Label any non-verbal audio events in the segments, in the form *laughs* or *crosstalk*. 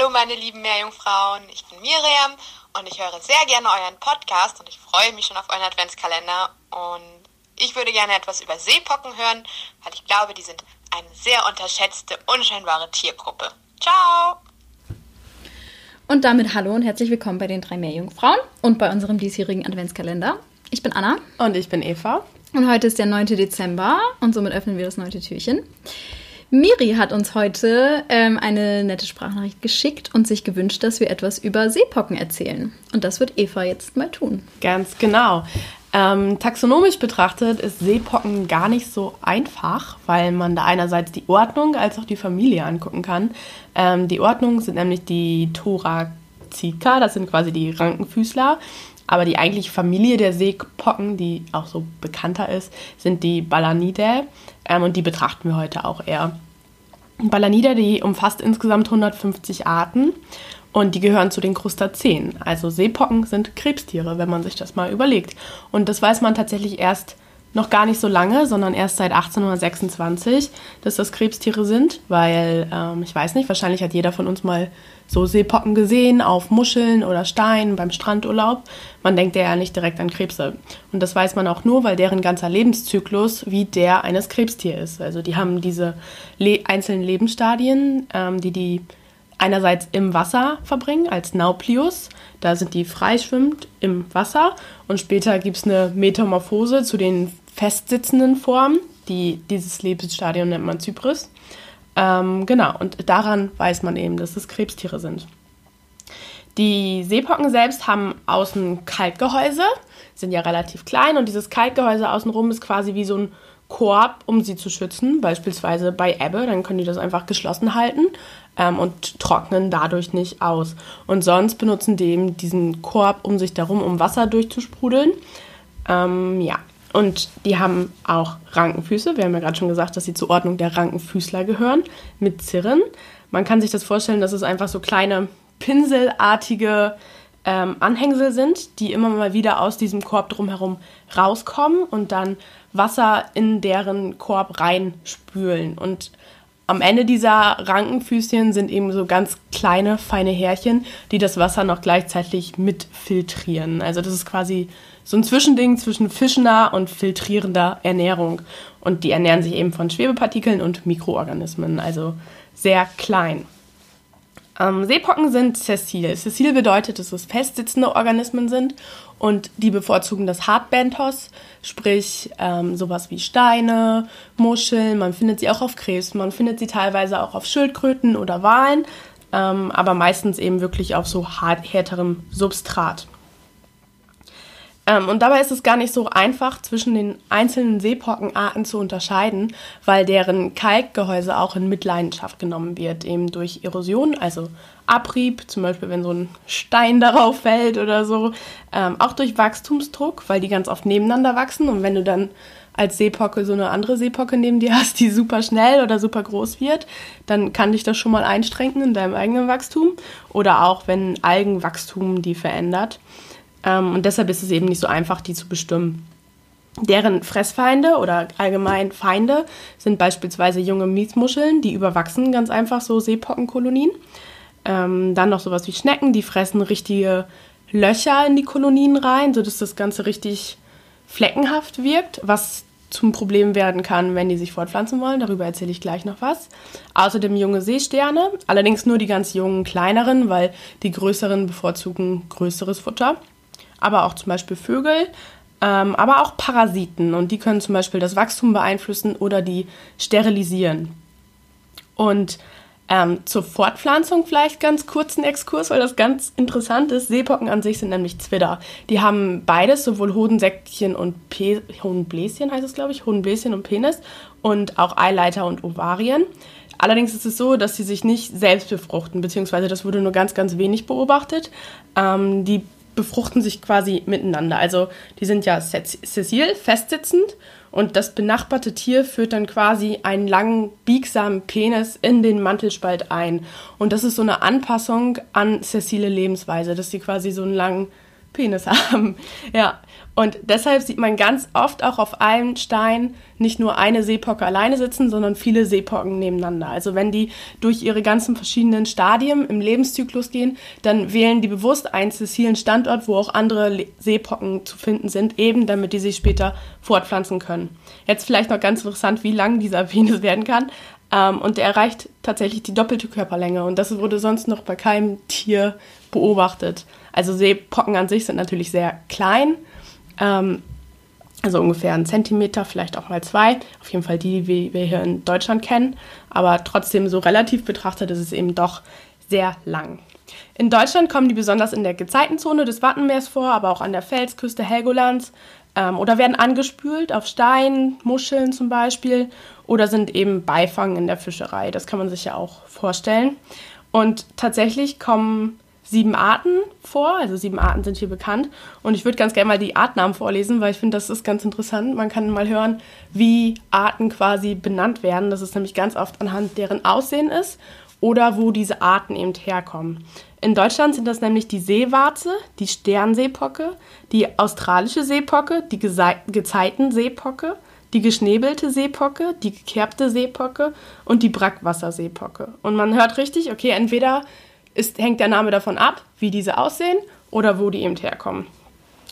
Hallo meine lieben Meerjungfrauen, ich bin Miriam und ich höre sehr gerne euren Podcast und ich freue mich schon auf euren Adventskalender und ich würde gerne etwas über Seepocken hören, weil ich glaube, die sind eine sehr unterschätzte, unscheinbare Tiergruppe. Ciao! Und damit hallo und herzlich willkommen bei den drei Meerjungfrauen und bei unserem diesjährigen Adventskalender. Ich bin Anna Und ich bin Eva. und heute ist der 9. Dezember und somit öffnen wir das neunte Türchen. Miri hat uns heute ähm, eine nette Sprachnachricht geschickt und sich gewünscht, dass wir etwas über Seepocken erzählen. Und das wird Eva jetzt mal tun. Ganz genau. Ähm, taxonomisch betrachtet ist Seepocken gar nicht so einfach, weil man da einerseits die Ordnung als auch die Familie angucken kann. Ähm, die Ordnung sind nämlich die Thoracica, das sind quasi die Rankenfüßler. Aber die eigentliche Familie der Seepocken, die auch so bekannter ist, sind die Balanidae. Ähm, und die betrachten wir heute auch eher. Balanida, die umfasst insgesamt 150 Arten und die gehören zu den Krustazeen. Also Seepocken sind Krebstiere, wenn man sich das mal überlegt. Und das weiß man tatsächlich erst noch gar nicht so lange, sondern erst seit 1826, dass das Krebstiere sind, weil ähm, ich weiß nicht, wahrscheinlich hat jeder von uns mal so Seepocken gesehen auf Muscheln oder Steinen beim Strandurlaub. Man denkt ja nicht direkt an Krebse. Und das weiß man auch nur, weil deren ganzer Lebenszyklus wie der eines Krebstiers ist. Also die haben diese le einzelnen Lebensstadien, ähm, die die einerseits im Wasser verbringen als Nauplius. Da sind die freischwimmend im Wasser. Und später gibt es eine Metamorphose zu den festsitzenden Formen. Die, dieses Lebensstadium nennt man Zypris. Ähm, genau, und daran weiß man eben, dass es Krebstiere sind. Die Seepocken selbst haben außen Kalkgehäuse, sind ja relativ klein und dieses Kalkgehäuse außenrum ist quasi wie so ein Korb, um sie zu schützen, beispielsweise bei Ebbe, dann können die das einfach geschlossen halten ähm, und trocknen dadurch nicht aus. Und sonst benutzen die eben diesen Korb um sich darum, um Wasser durchzusprudeln. Ähm, ja, und die haben auch Rankenfüße. Wir haben ja gerade schon gesagt, dass sie zur Ordnung der Rankenfüßler gehören, mit Zirren. Man kann sich das vorstellen, dass es einfach so kleine pinselartige ähm, Anhängsel sind, die immer mal wieder aus diesem Korb drumherum rauskommen und dann Wasser in deren Korb reinspülen. Und am Ende dieser Rankenfüßchen sind eben so ganz kleine, feine Härchen, die das Wasser noch gleichzeitig mitfiltrieren. Also das ist quasi so ein Zwischending zwischen fischender und filtrierender Ernährung. Und die ernähren sich eben von Schwebepartikeln und Mikroorganismen, also sehr klein. Ähm, Seepocken sind sessil. Sessil bedeutet, dass es festsitzende Organismen sind und die bevorzugen das Hartbenthos, sprich ähm, sowas wie Steine, Muscheln. Man findet sie auch auf Krebs, man findet sie teilweise auch auf Schildkröten oder Walen, ähm, aber meistens eben wirklich auf so hart, härterem Substrat. Ähm, und dabei ist es gar nicht so einfach, zwischen den einzelnen Seepockenarten zu unterscheiden, weil deren Kalkgehäuse auch in Mitleidenschaft genommen wird, eben durch Erosion, also Abrieb, zum Beispiel wenn so ein Stein darauf fällt oder so, ähm, auch durch Wachstumsdruck, weil die ganz oft nebeneinander wachsen und wenn du dann als Seepocke so eine andere Seepocke neben dir hast, die super schnell oder super groß wird, dann kann dich das schon mal einstrengen in deinem eigenen Wachstum oder auch wenn Algenwachstum die verändert. Ähm, und deshalb ist es eben nicht so einfach, die zu bestimmen. Deren Fressfeinde oder allgemein Feinde sind beispielsweise junge Miesmuscheln, die überwachsen ganz einfach so Seepockenkolonien. Ähm, dann noch sowas wie Schnecken, die fressen richtige Löcher in die Kolonien rein, sodass das Ganze richtig fleckenhaft wirkt, was zum Problem werden kann, wenn die sich fortpflanzen wollen. Darüber erzähle ich gleich noch was. Außerdem junge Seesterne, allerdings nur die ganz jungen kleineren, weil die größeren bevorzugen größeres Futter. Aber auch zum Beispiel Vögel, ähm, aber auch Parasiten und die können zum Beispiel das Wachstum beeinflussen oder die sterilisieren. Und ähm, zur Fortpflanzung vielleicht ganz kurzen Exkurs, weil das ganz interessant ist. Seepocken an sich sind nämlich Zwitter. Die haben beides, sowohl Hodensäckchen und Pe Hodenbläschen heißt es, glaube ich, Hodenbläschen und Penis und auch Eileiter und Ovarien. Allerdings ist es so, dass sie sich nicht selbst befruchten, beziehungsweise das wurde nur ganz, ganz wenig beobachtet. Ähm, die befruchten sich quasi miteinander. Also die sind ja sessil, festsitzend und das benachbarte Tier führt dann quasi einen langen, biegsamen Penis in den Mantelspalt ein. Und das ist so eine Anpassung an sessile Lebensweise, dass sie quasi so einen langen Penis *laughs* haben. Ja, und deshalb sieht man ganz oft auch auf einem Stein nicht nur eine Seepocke alleine sitzen, sondern viele Seepocken nebeneinander. Also wenn die durch ihre ganzen verschiedenen Stadien im Lebenszyklus gehen, dann wählen die bewusst einen sessilen Standort, wo auch andere Seepocken zu finden sind, eben damit die sich später fortpflanzen können. Jetzt vielleicht noch ganz interessant, wie lang dieser *laughs* Penis werden kann. Ähm, und der erreicht tatsächlich die doppelte Körperlänge. Und das wurde sonst noch bei keinem Tier beobachtet. Also Seepocken an sich sind natürlich sehr klein, ähm, also ungefähr einen Zentimeter, vielleicht auch mal zwei. Auf jeden Fall die, die wir hier in Deutschland kennen. Aber trotzdem so relativ betrachtet ist es eben doch sehr lang. In Deutschland kommen die besonders in der Gezeitenzone des Wattenmeers vor, aber auch an der Felsküste Helgolands ähm, oder werden angespült auf Steinen, Muscheln zum Beispiel oder sind eben Beifang in der Fischerei. Das kann man sich ja auch vorstellen. Und tatsächlich kommen sieben Arten vor, also sieben Arten sind hier bekannt. Und ich würde ganz gerne mal die Artnamen vorlesen, weil ich finde, das ist ganz interessant. Man kann mal hören, wie Arten quasi benannt werden. Das ist nämlich ganz oft anhand deren Aussehen ist oder wo diese Arten eben herkommen. In Deutschland sind das nämlich die Seewarze, die Sternseepocke, die australische Seepocke, die Gezeitenseepocke, die geschnebelte Seepocke, die gekerbte Seepocke und die Brackwasserseepocke. Und man hört richtig, okay, entweder ist, hängt der Name davon ab, wie diese aussehen oder wo die eben herkommen.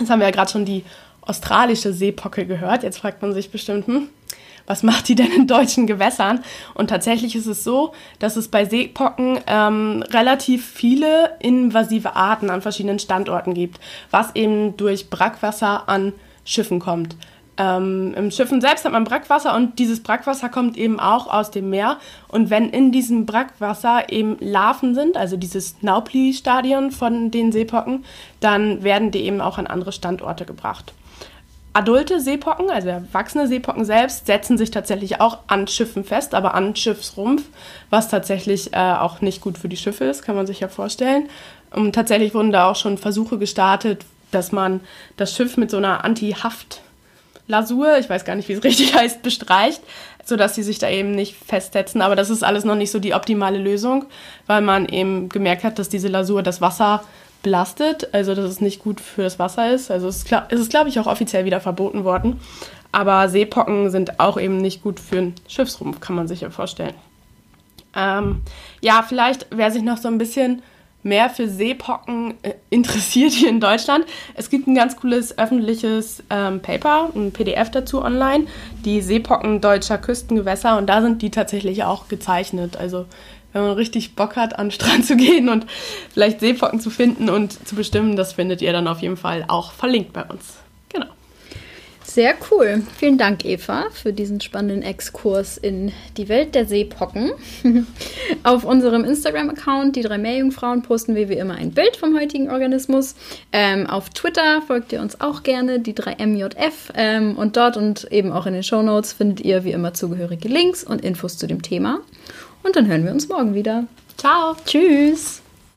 Jetzt haben wir ja gerade schon die australische Seepocke gehört. Jetzt fragt man sich bestimmt, hm, was macht die denn in deutschen Gewässern? Und tatsächlich ist es so, dass es bei Seepocken ähm, relativ viele invasive Arten an verschiedenen Standorten gibt, was eben durch Brackwasser an Schiffen kommt. Ähm, Im Schiffen selbst hat man Brackwasser und dieses Brackwasser kommt eben auch aus dem Meer. Und wenn in diesem Brackwasser eben Larven sind, also dieses Naupli-Stadion von den Seepocken, dann werden die eben auch an andere Standorte gebracht. Adulte Seepocken, also erwachsene Seepocken selbst, setzen sich tatsächlich auch an Schiffen fest, aber an Schiffsrumpf, was tatsächlich äh, auch nicht gut für die Schiffe ist, kann man sich ja vorstellen. Und tatsächlich wurden da auch schon Versuche gestartet, dass man das Schiff mit so einer Anti-Haft- Lasur, ich weiß gar nicht, wie es *laughs* richtig heißt, bestreicht, sodass sie sich da eben nicht festsetzen. Aber das ist alles noch nicht so die optimale Lösung, weil man eben gemerkt hat, dass diese Lasur das Wasser belastet, also dass es nicht gut für das Wasser ist. Also es ist, es ist glaube ich, auch offiziell wieder verboten worden. Aber Seepocken sind auch eben nicht gut für einen Schiffsrumpf, kann man sich ja vorstellen. Ähm, ja, vielleicht, wer sich noch so ein bisschen mehr für Seepocken äh, interessiert hier in Deutschland. Es gibt ein ganz cooles öffentliches ähm, Paper, ein PDF dazu online, die Seepocken deutscher Küstengewässer und da sind die tatsächlich auch gezeichnet. Also wenn man richtig Bock hat, an den Strand *laughs* zu gehen und vielleicht Seepocken zu finden und zu bestimmen, das findet ihr dann auf jeden Fall auch verlinkt bei uns. Sehr cool. Vielen Dank, Eva, für diesen spannenden Exkurs in die Welt der Seepocken. *laughs* Auf unserem Instagram-Account, die drei Meerjungfrauen, posten wir wie immer ein Bild vom heutigen Organismus. Ähm, auf Twitter folgt ihr uns auch gerne, die drei MJF. Ähm, und dort und eben auch in den Show Notes findet ihr wie immer zugehörige Links und Infos zu dem Thema. Und dann hören wir uns morgen wieder. Ciao. Tschüss.